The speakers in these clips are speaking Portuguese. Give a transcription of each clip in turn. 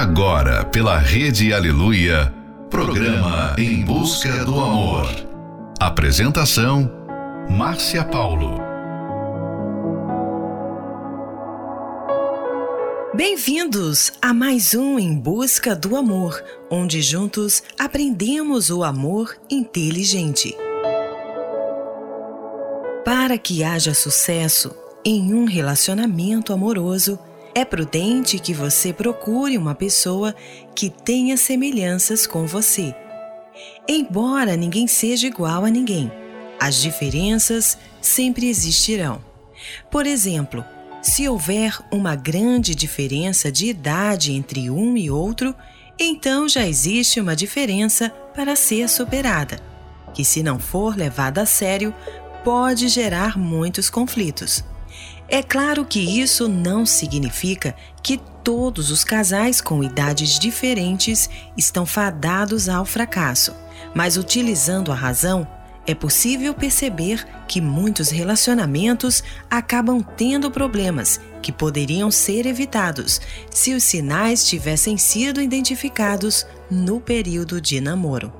Agora, pela Rede Aleluia, programa Em Busca do Amor. Apresentação: Márcia Paulo. Bem-vindos a mais um Em Busca do Amor, onde juntos aprendemos o amor inteligente. Para que haja sucesso em um relacionamento amoroso, é prudente que você procure uma pessoa que tenha semelhanças com você. Embora ninguém seja igual a ninguém, as diferenças sempre existirão. Por exemplo, se houver uma grande diferença de idade entre um e outro, então já existe uma diferença para ser superada, que, se não for levada a sério, pode gerar muitos conflitos. É claro que isso não significa que todos os casais com idades diferentes estão fadados ao fracasso, mas utilizando a razão, é possível perceber que muitos relacionamentos acabam tendo problemas que poderiam ser evitados se os sinais tivessem sido identificados no período de namoro.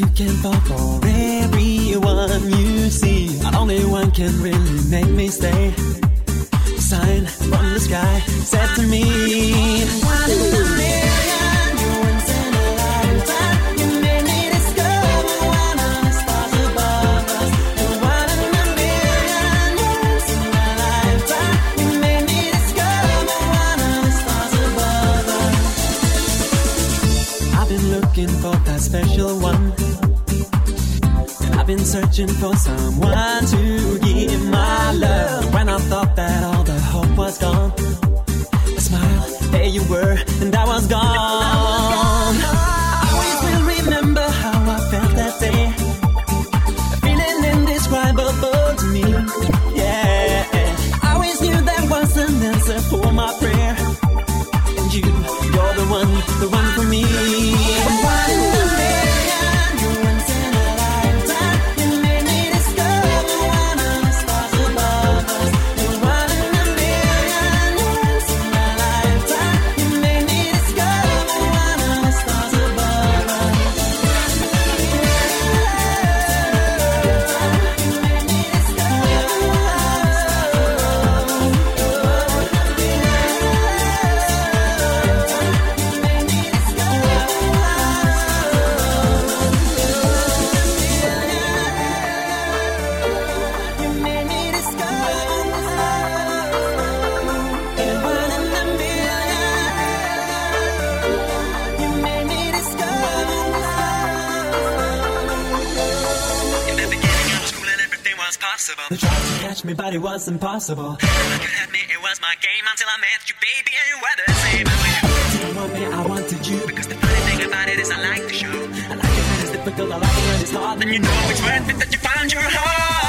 You can fall for everyone you see. And only one can really make me stay. Sign from the sky said to me, searching for someone to give my love. When I thought that all the hope was gone, a smile, there you were, and I was gone. Impossible. Look at me, it was my game until I met you, baby, and you were the same. You You want me, I wanted you. because the funny thing about it is I like to show. I like it when it's difficult, I like it when it's hard. Then you know it's worth it that you found your heart.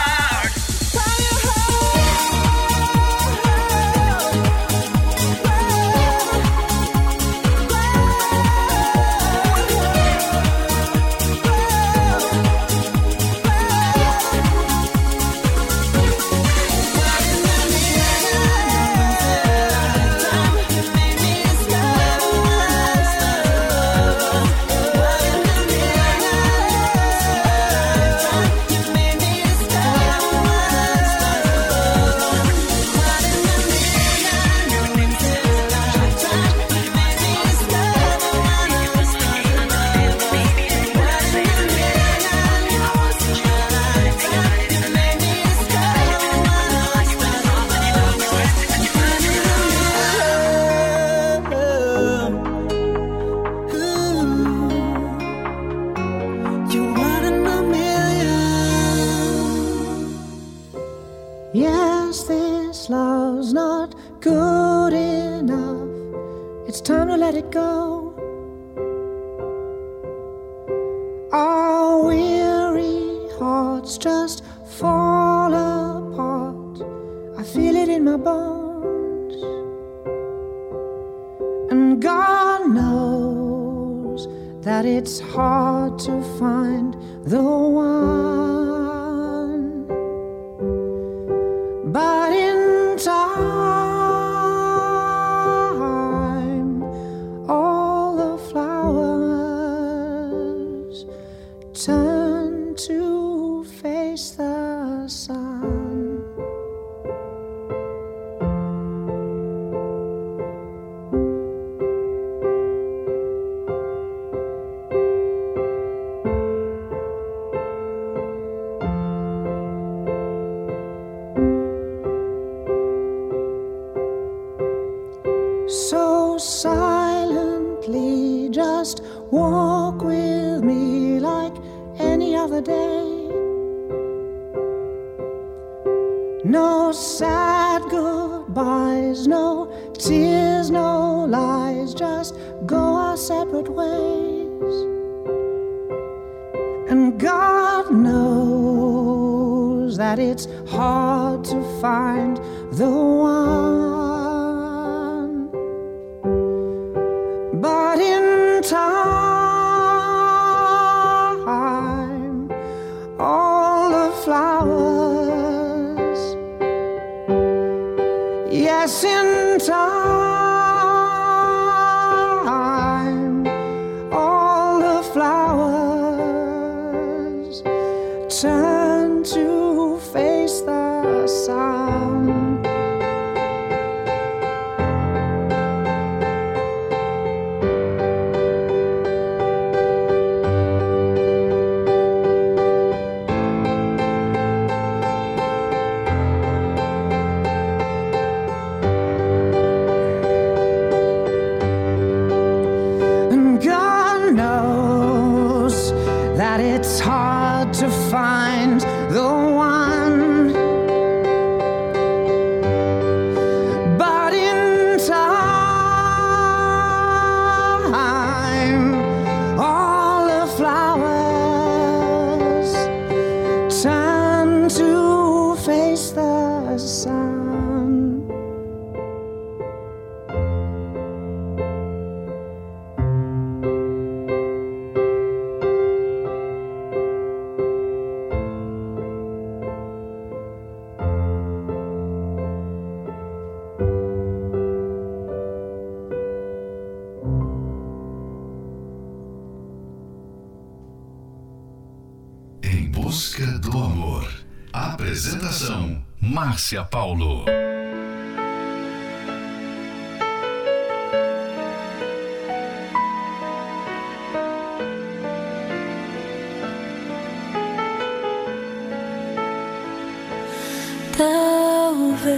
真。Márcia Paulo. Talvez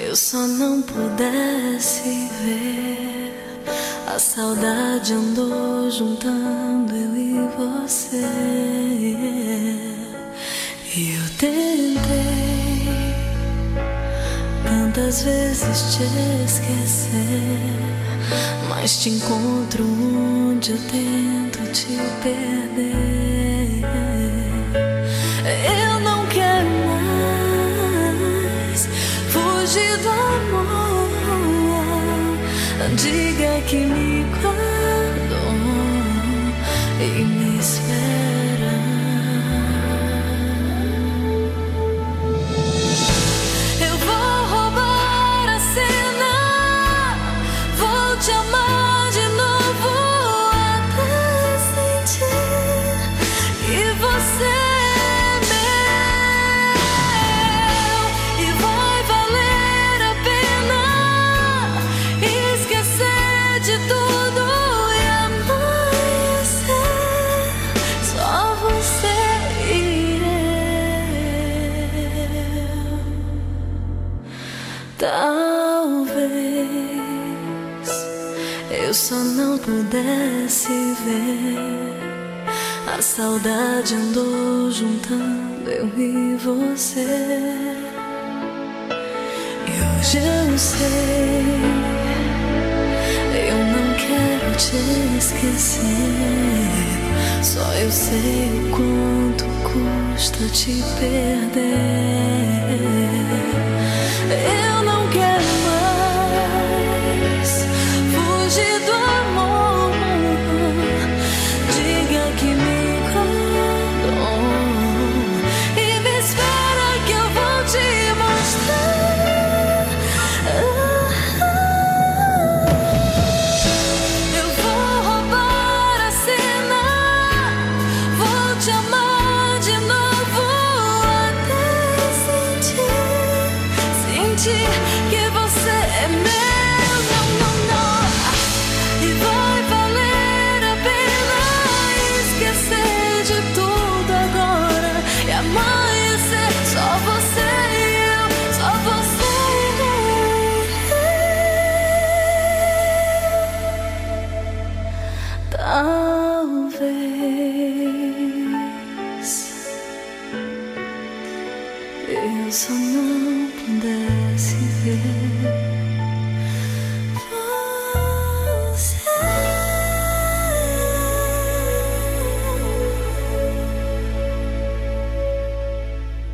eu só não pudesse ver. A saudade andou juntando eu e você. Tentei tantas vezes te esquecer, mas te encontro onde eu tento te perder. pudesse ver, a saudade andou juntando eu e você. E hoje eu sei, eu não quero te esquecer. Só eu sei o quanto custa te perder. Eu não quero. Eu só não pudesse ver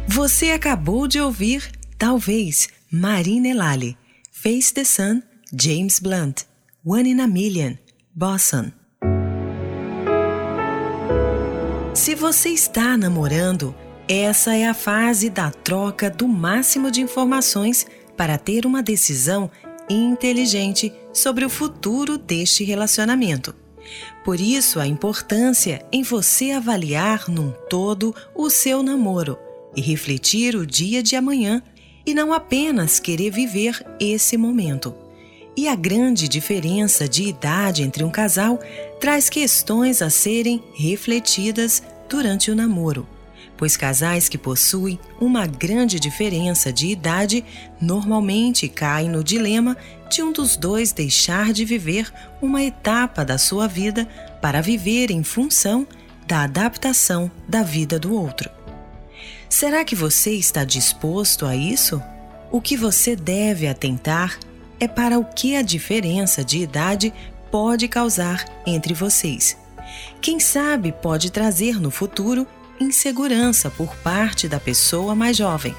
Você acabou de ouvir, talvez, Marina Elali, Face the Sun, James Blunt, One in a Million, Boston. Se você está namorando, essa é a fase da troca do máximo de informações para ter uma decisão inteligente sobre o futuro deste relacionamento. Por isso, a importância em você avaliar num todo o seu namoro e refletir o dia de amanhã e não apenas querer viver esse momento. E a grande diferença de idade entre um casal traz questões a serem refletidas durante o namoro, pois casais que possuem uma grande diferença de idade normalmente caem no dilema de um dos dois deixar de viver uma etapa da sua vida para viver em função da adaptação da vida do outro. Será que você está disposto a isso? O que você deve atentar é para o que a diferença de idade pode causar entre vocês. Quem sabe pode trazer no futuro insegurança por parte da pessoa mais jovem,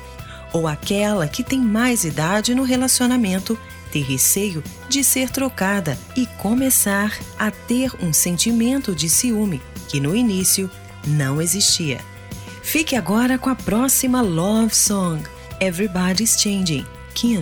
ou aquela que tem mais idade no relacionamento ter receio de ser trocada e começar a ter um sentimento de ciúme que no início não existia. Fique agora com a próxima love song, Everybody's Changing, Kim.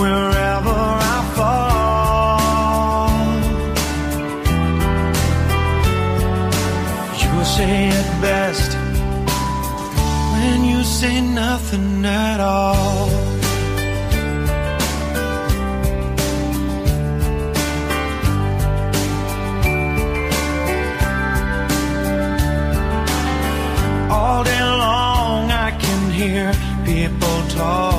wherever I fall. You say it best when you say nothing at all. All day long I can hear people talk.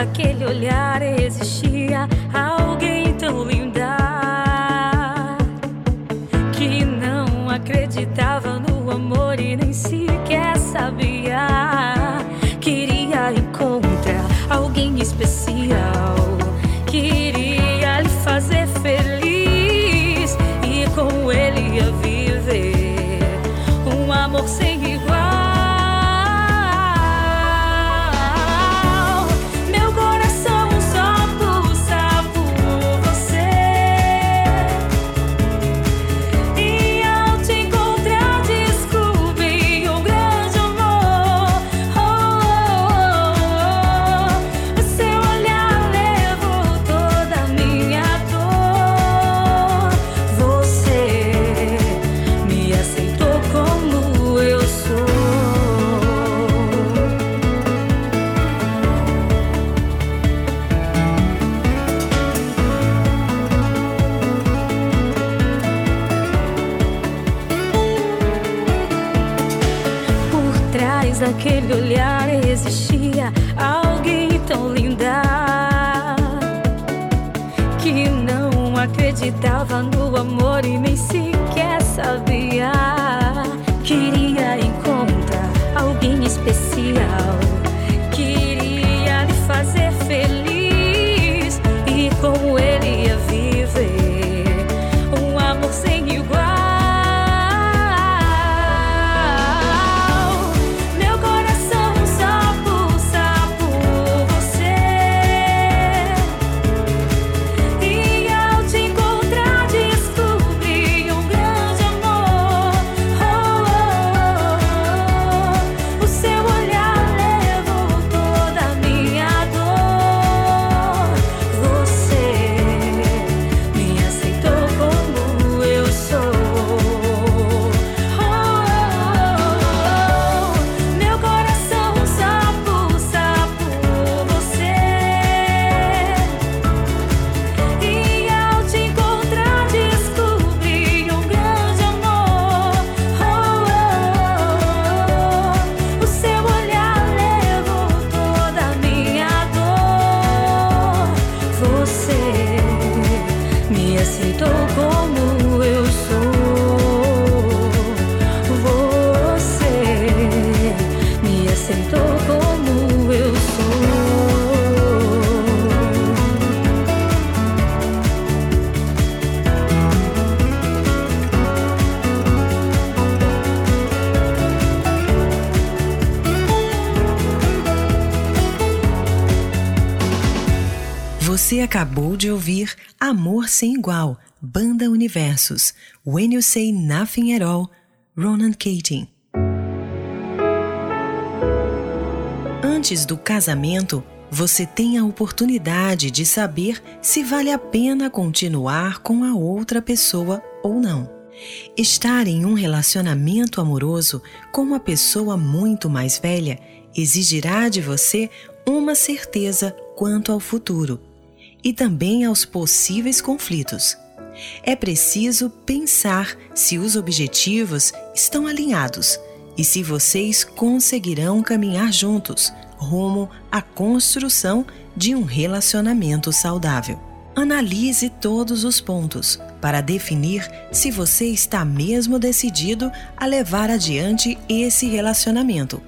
daquele olhar existia alguém tão lindo. Amor Sem Igual, Banda Universos, When You Say Nothing at All, Ronan Keating. Antes do casamento, você tem a oportunidade de saber se vale a pena continuar com a outra pessoa ou não. Estar em um relacionamento amoroso com uma pessoa muito mais velha exigirá de você uma certeza quanto ao futuro e também aos possíveis conflitos. É preciso pensar se os objetivos estão alinhados e se vocês conseguirão caminhar juntos rumo à construção de um relacionamento saudável. Analise todos os pontos para definir se você está mesmo decidido a levar adiante esse relacionamento,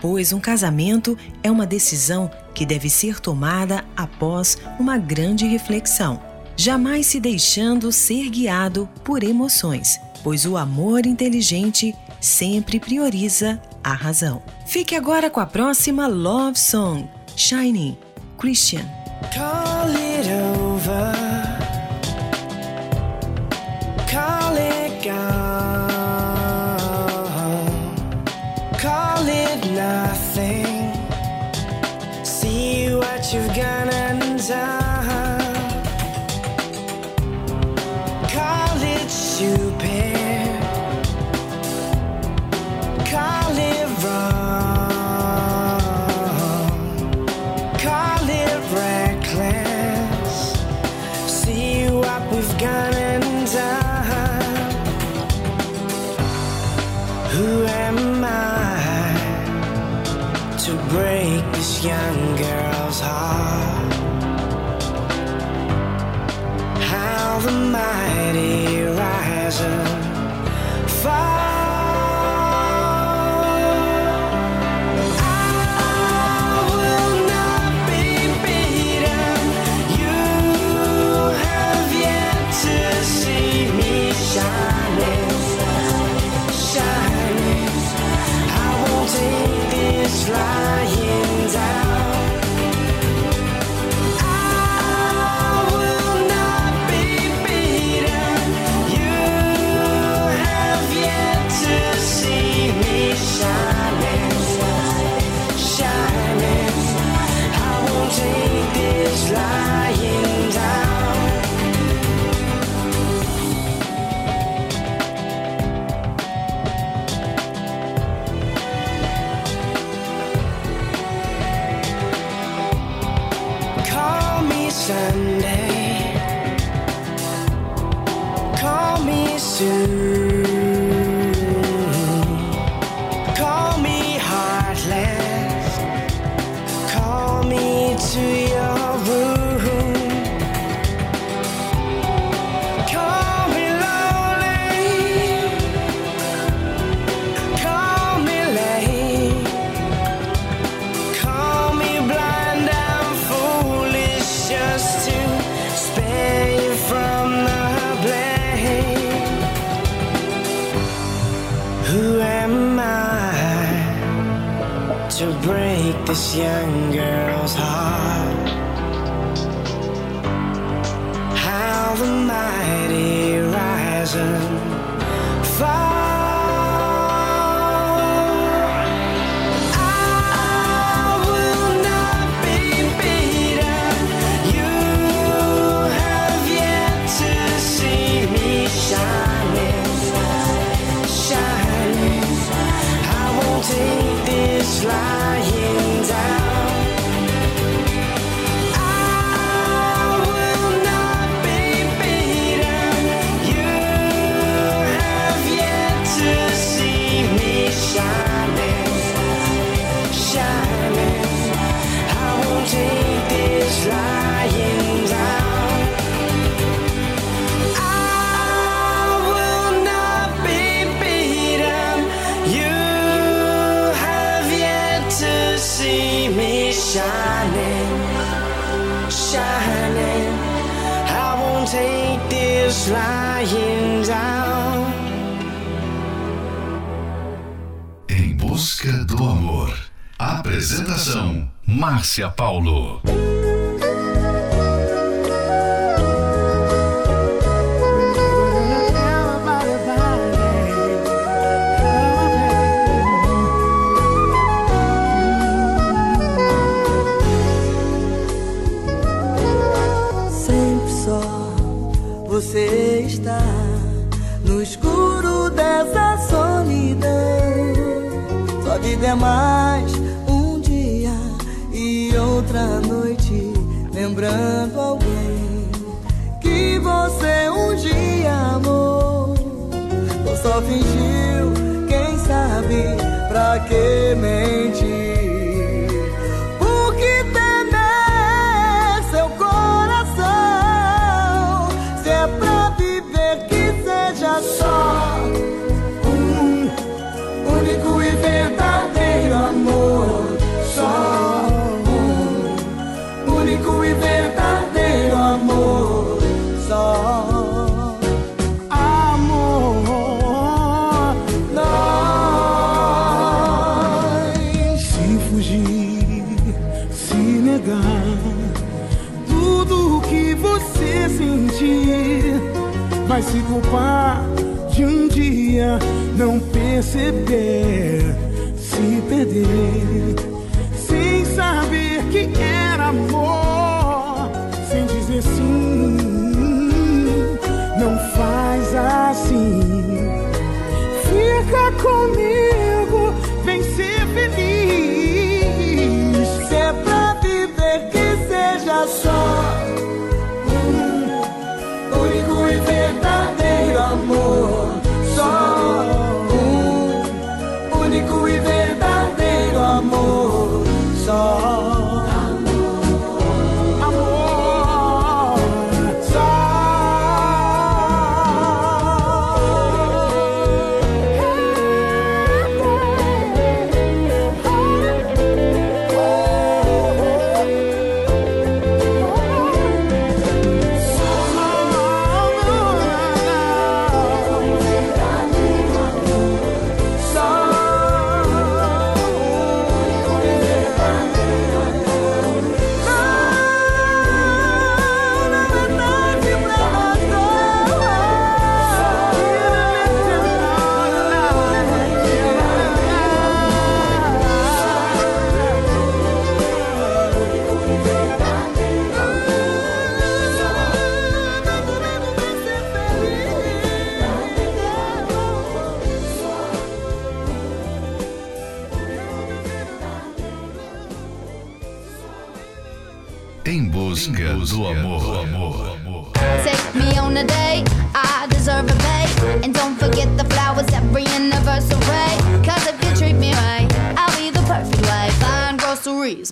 pois um casamento é uma decisão que deve ser tomada após uma grande reflexão, jamais se deixando ser guiado por emoções, pois o amor inteligente sempre prioriza a razão. Fique agora com a próxima Love Song, Shining, Christian. What you've gone and done. Call it stupid. Call it wrong. Call it reckless. See what we've gone and done. Who am I to break this young heart? How the mighty rise and fall. Márcia Paulo. Tudo o que você sentir vai se culpar de um dia não perceber, se perder, sem saber que era amor, sem dizer sim. Não faz assim, fica comigo, vem se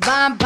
Bam, bam.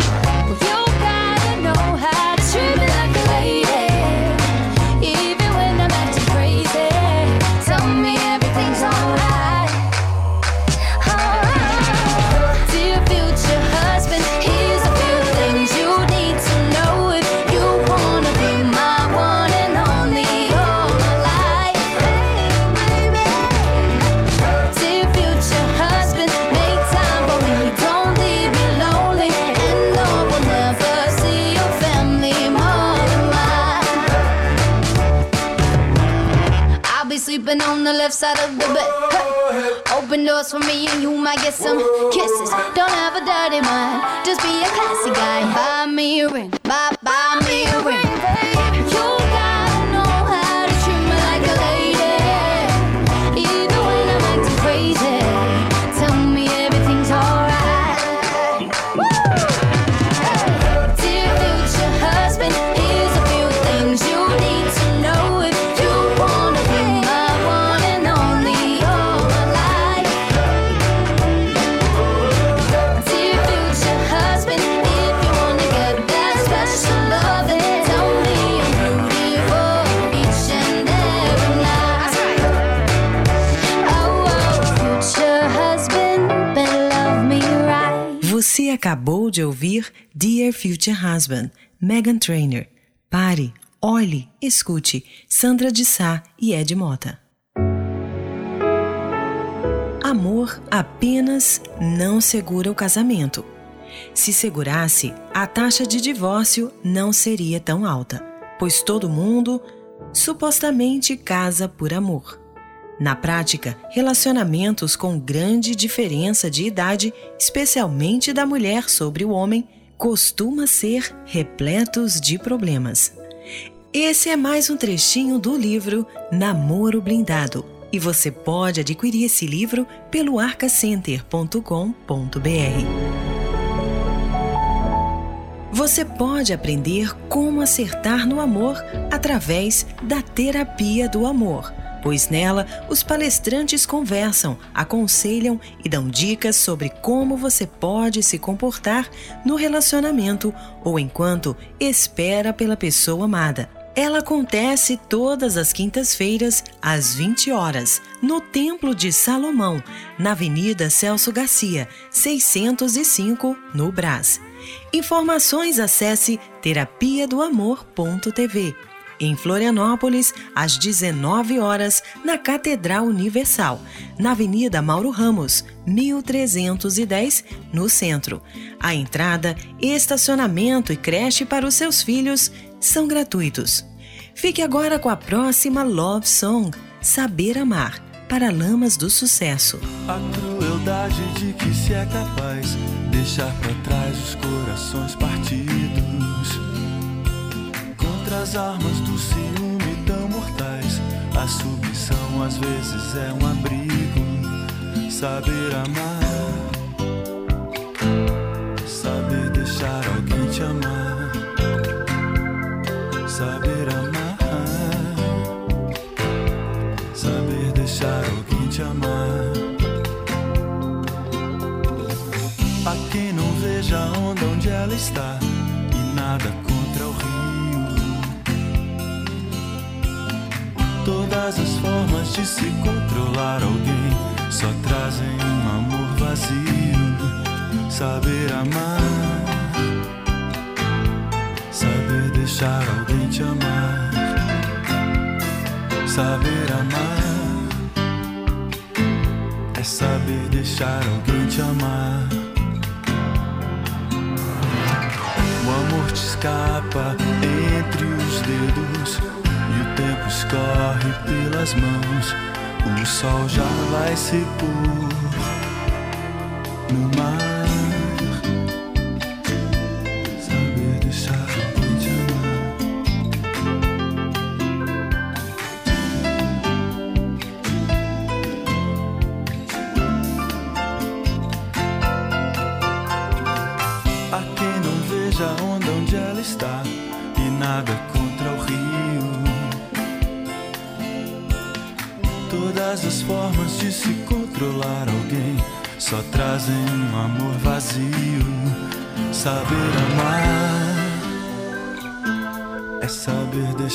Side of the bed. Open doors for me and you might get some kisses. Don't have a dirty mind, just be a classy guy. Buy me a ring, acabou de ouvir Dear Future Husband, Megan Trainor. Pare, olhe, escute. Sandra de Sá e Ed Mota. Amor apenas não segura o casamento. Se segurasse, a taxa de divórcio não seria tão alta, pois todo mundo supostamente casa por amor. Na prática, relacionamentos com grande diferença de idade, especialmente da mulher sobre o homem, costuma ser repletos de problemas. Esse é mais um trechinho do livro Namoro Blindado, e você pode adquirir esse livro pelo arcacenter.com.br. Você pode aprender como acertar no amor através da terapia do amor, pois nela os palestrantes conversam, aconselham e dão dicas sobre como você pode se comportar no relacionamento ou enquanto espera pela pessoa amada. Ela acontece todas as quintas-feiras, às 20 horas, no Templo de Salomão, na Avenida Celso Garcia, 605, no Brás. Informações acesse terapia do amor.tv. Em Florianópolis, às 19 horas, na Catedral Universal, na Avenida Mauro Ramos, 1310, no centro. A entrada, estacionamento e creche para os seus filhos são gratuitos. Fique agora com a próxima Love Song, Saber Amar, para Lamas do Sucesso. A crueldade de que se é capaz deixar para trás os corações partidos as armas do ciúme tão mortais. A submissão às vezes é um abrigo. Saber amar, saber deixar alguém te amar, saber amar, saber deixar alguém te amar. A quem não veja a onda onde ela está e nada Todas as formas de se controlar alguém só trazem um amor vazio. Saber amar, saber deixar alguém te amar, saber amar é saber deixar alguém te amar. O amor te escapa entre os dedos e o tempo escorre pelas mãos. O sol já vai se pôr no mar.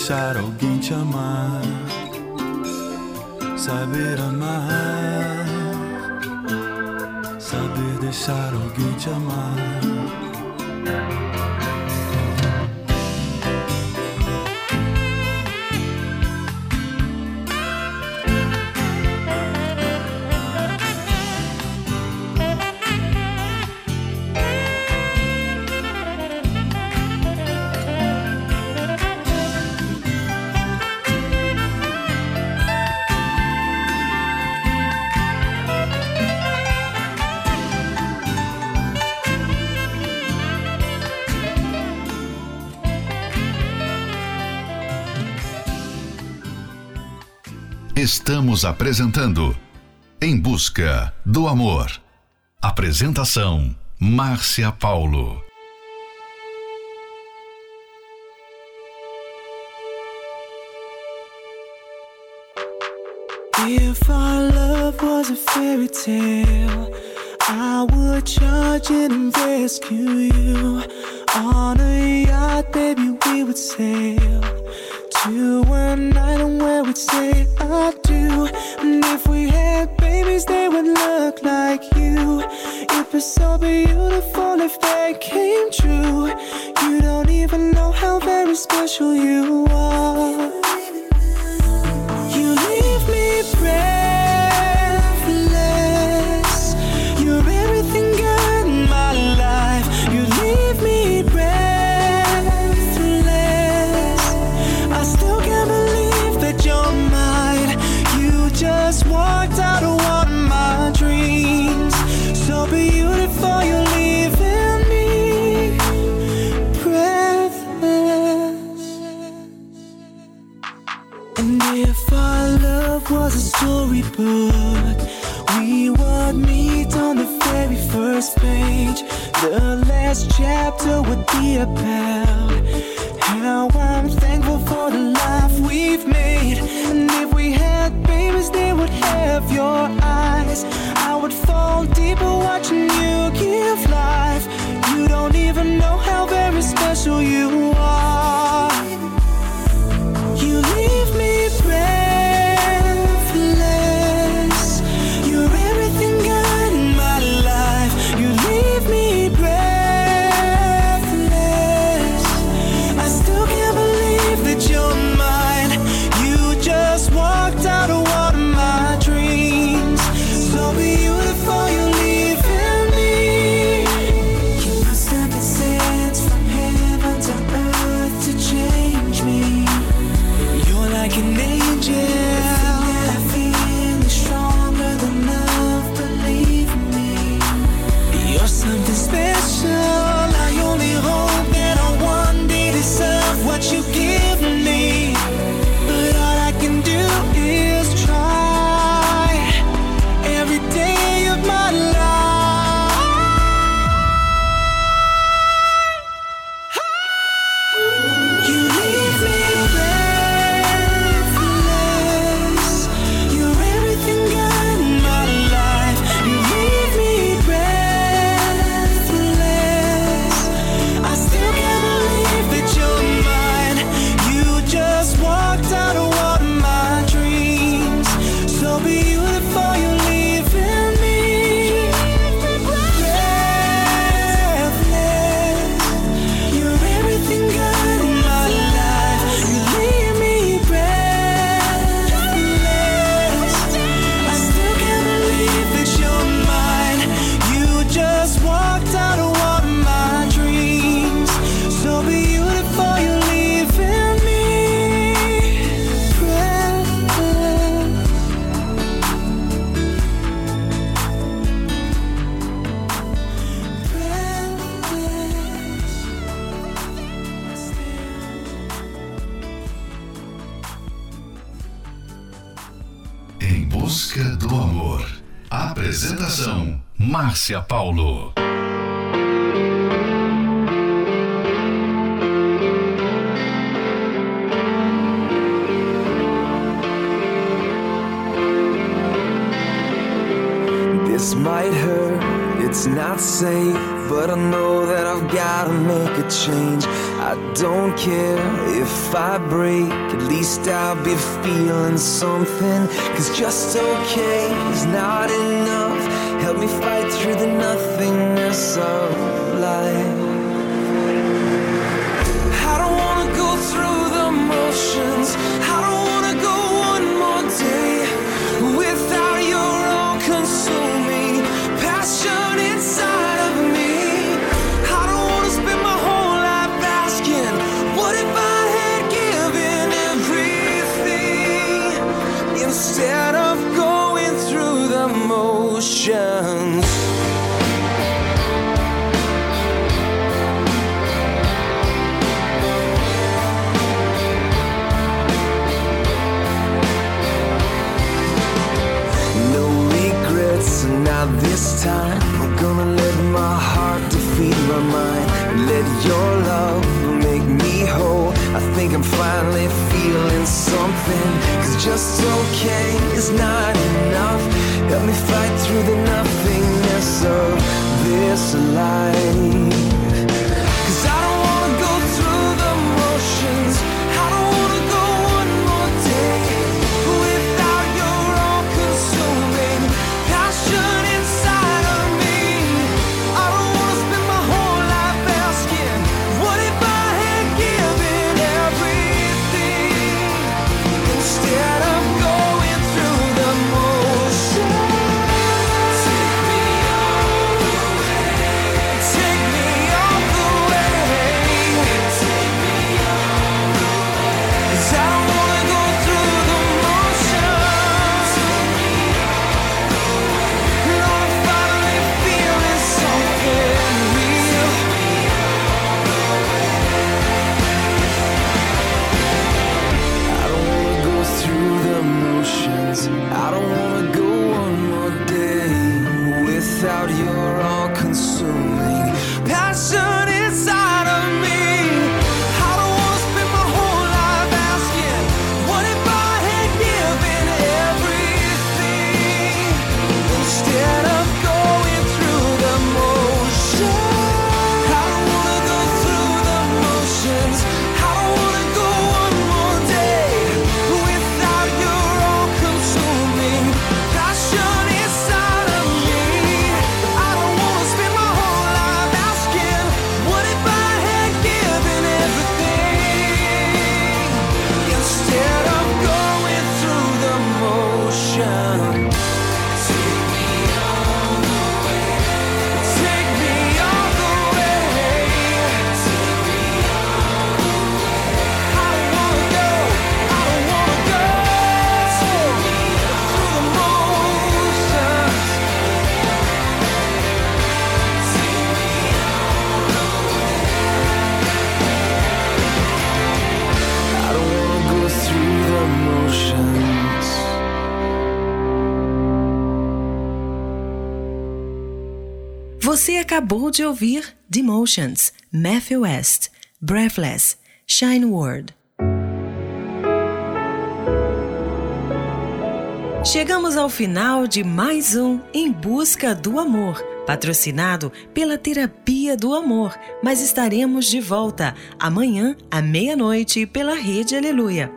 deixar alguém te amar, saber amar, saber deixar alguém te amar. Estamos apresentando Em Busca do Amor. Apresentação: Márcia Paulo. If our love was a fairy tale, I would charge it and rescue you. On a yacht, baby, we would sail. If I break, at least I'll be feeling something. Cause just okay is not enough. Help me fight through the nothingness of life. I don't wanna go through the motions. I your love will make me whole. I think I'm finally feeling something. Cause just okay is not enough. Help me fight through the nothingness of this life. De ouvir Demotions, Matthew West, Breathless, Shine Word. Chegamos ao final de mais um Em Busca do Amor, patrocinado pela Terapia do Amor, mas estaremos de volta amanhã à meia-noite pela Rede Aleluia.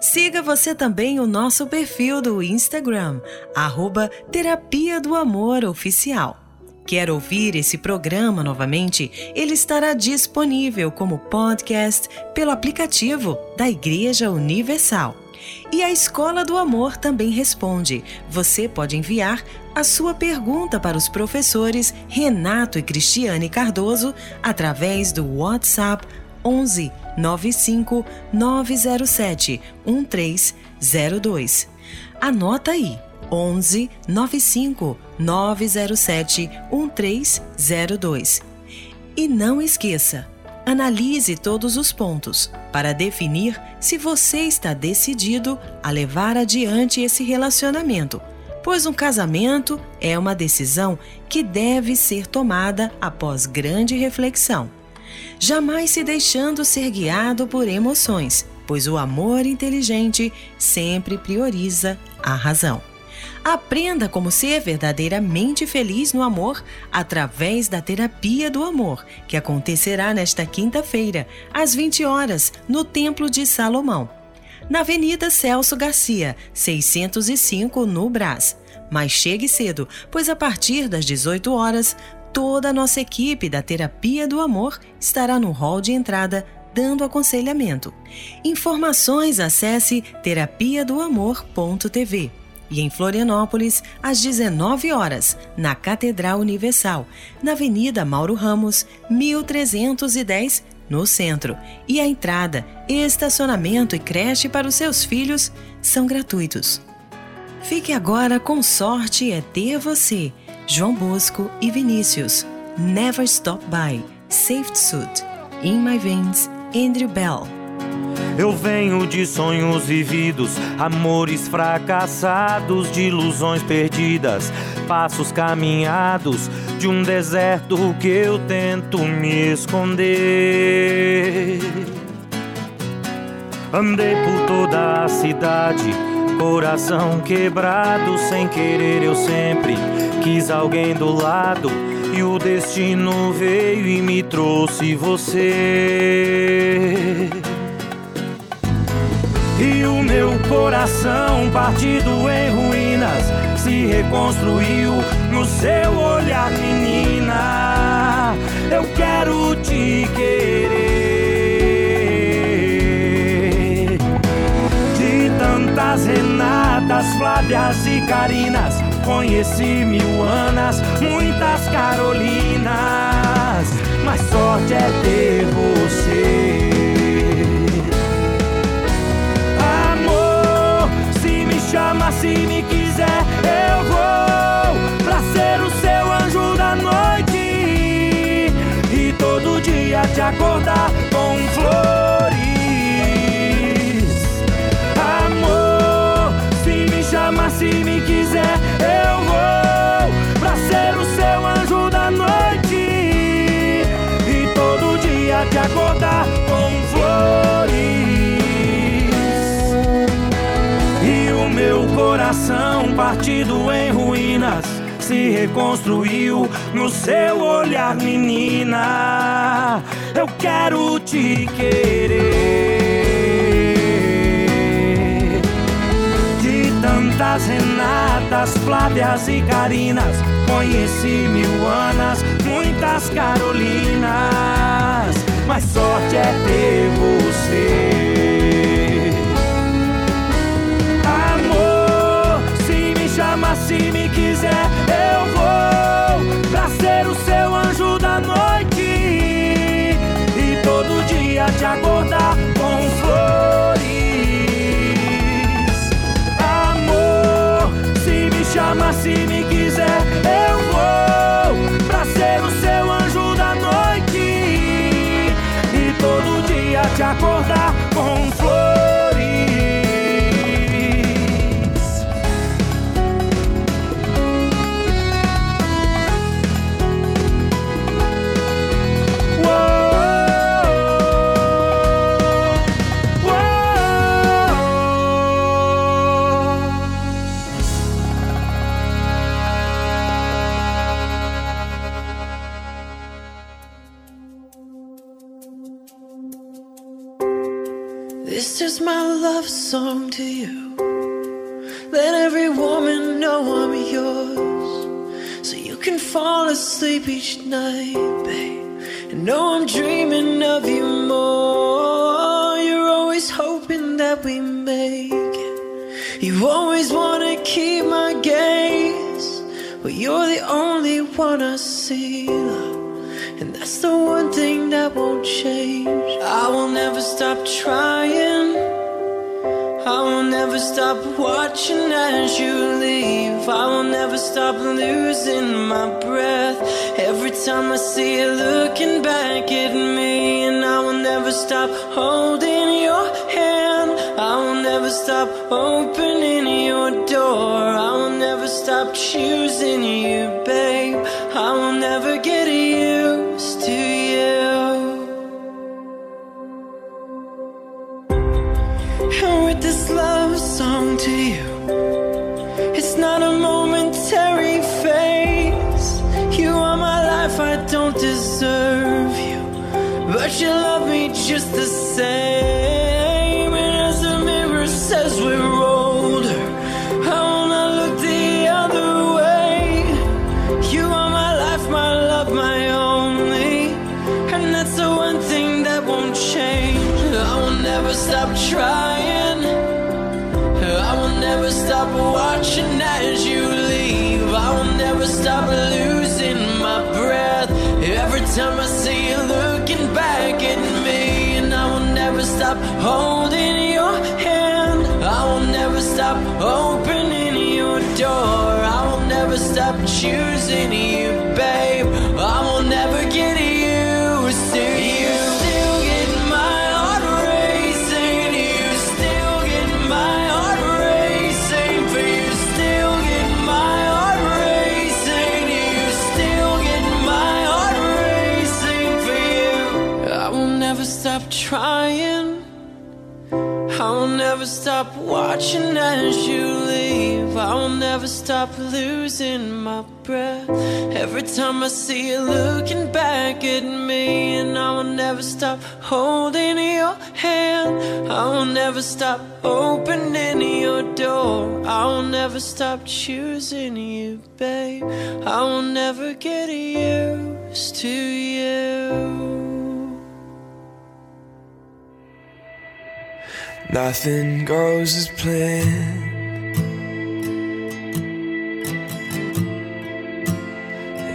Siga você também o nosso perfil do Instagram, arroba Terapia do Amor Oficial. Quer ouvir esse programa novamente? Ele estará disponível como podcast pelo aplicativo da Igreja Universal. E a Escola do Amor também responde. Você pode enviar a sua pergunta para os professores Renato e Cristiane Cardoso através do WhatsApp 11 95 907 1302. Anota aí. 11 95 907 1302. E não esqueça, analise todos os pontos para definir se você está decidido a levar adiante esse relacionamento, pois um casamento é uma decisão que deve ser tomada após grande reflexão. Jamais se deixando ser guiado por emoções, pois o amor inteligente sempre prioriza a razão. Aprenda como ser verdadeiramente feliz no amor através da terapia do amor, que acontecerá nesta quinta-feira, às 20 horas, no Templo de Salomão. Na Avenida Celso Garcia, 605, no Brás. Mas chegue cedo, pois a partir das 18 horas, toda a nossa equipe da Terapia do Amor estará no hall de entrada dando aconselhamento. Informações acesse terapia do amor.tv. E em Florianópolis, às 19 horas, na Catedral Universal, na Avenida Mauro Ramos, 1310, no centro. E a entrada, estacionamento e creche para os seus filhos são gratuitos. Fique agora com Sorte é Ter Você, João Bosco e Vinícius. Never Stop By, Safe Suit, In My Veins, Andrew Bell. Eu venho de sonhos vividos, amores fracassados, de ilusões perdidas, passos caminhados de um deserto que eu tento me esconder. Andei por toda a cidade, coração quebrado, sem querer eu sempre quis alguém do lado. E o destino veio e me trouxe você. E o meu coração partido em ruínas se reconstruiu no seu olhar, menina. Eu quero te querer. De tantas Renatas, Flávias e Carinas, conheci mil Anas, muitas Carolinas. Mas sorte é ter você. Chama, se me quiser, eu vou pra ser o seu anjo da noite. E todo dia te acordar coração partido em ruínas se reconstruiu no seu olhar, menina. Eu quero te querer. De tantas Renatas, Flávias e Carinas, conheci mil Anas, muitas Carolinas. Mas sorte é ter você. Se me quiser, eu vou pra ser o seu anjo da noite e todo dia te acordar com flores. Amor, se me chama, se me quiser, eu vou pra ser o seu anjo da noite e todo dia te acordar fall asleep each night, babe. And know I'm dreaming of you more. You're always hoping that we make it. You always wanna keep my gaze. But you're the only one I see. And that's the one thing that won't change. I will never stop trying. I will never stop watching as you I will never stop losing my breath. Every time I see you looking back at me, and I will never stop holding your hand. I will never stop opening your door. I will never stop choosing you, babe. I will never get say stop watching as you leave. I will never stop losing my breath. Every time I see you looking back at me, and I will never stop holding your hand. I will never stop opening your door. I will never stop choosing you, babe. I will never get used to you. Nothing goes as planned.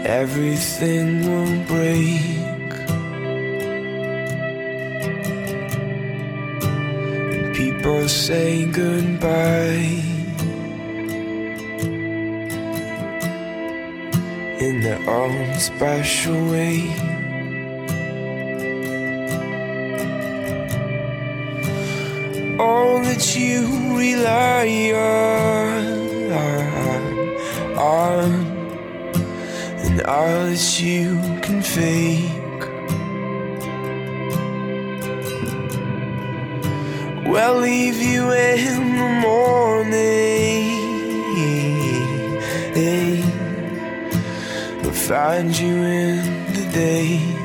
Everything will break. And people say goodbye. In their own special way. that you rely on, on and all that you can fake. Well, leave you in the morning, but find you in the day.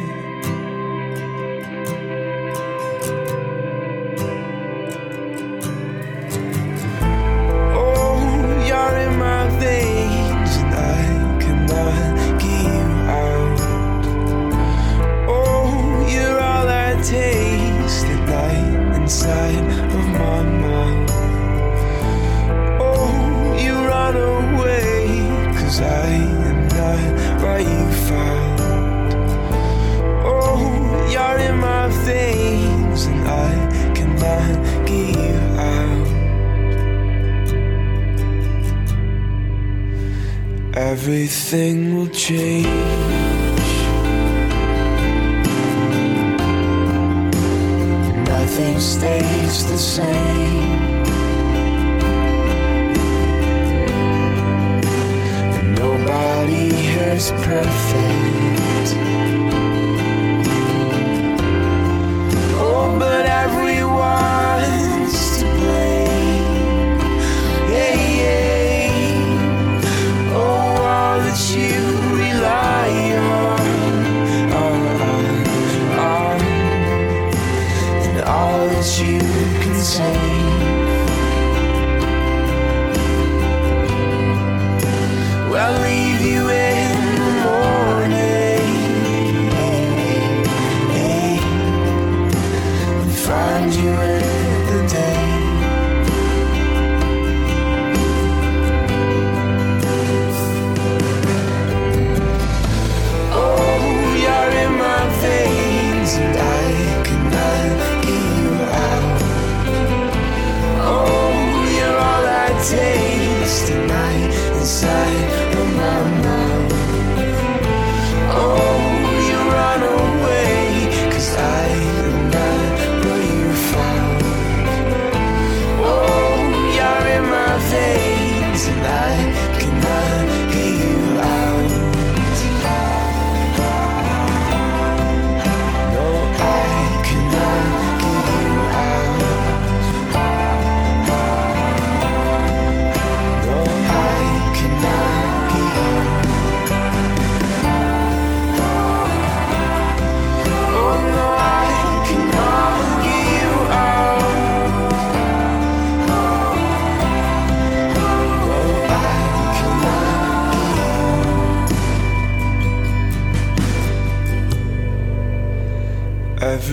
Everything will change. Nothing stays the same. And Nobody here's perfect.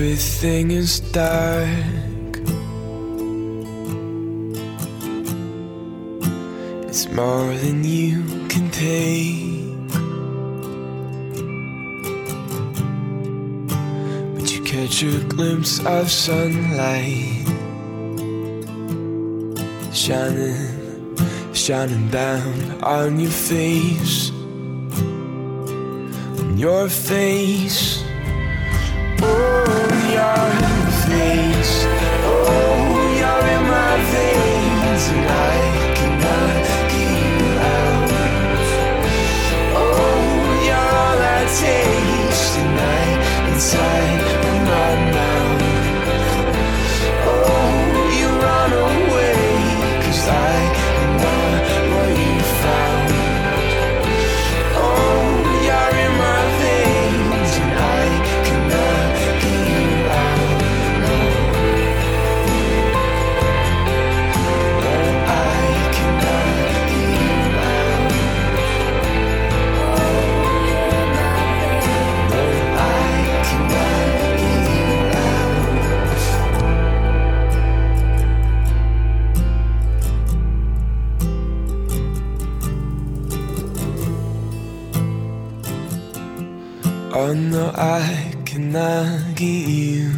Everything is dark. It's more than you can take. But you catch a glimpse of sunlight shining, shining down on your face. On your face. Veins, Oh no, I cannot get you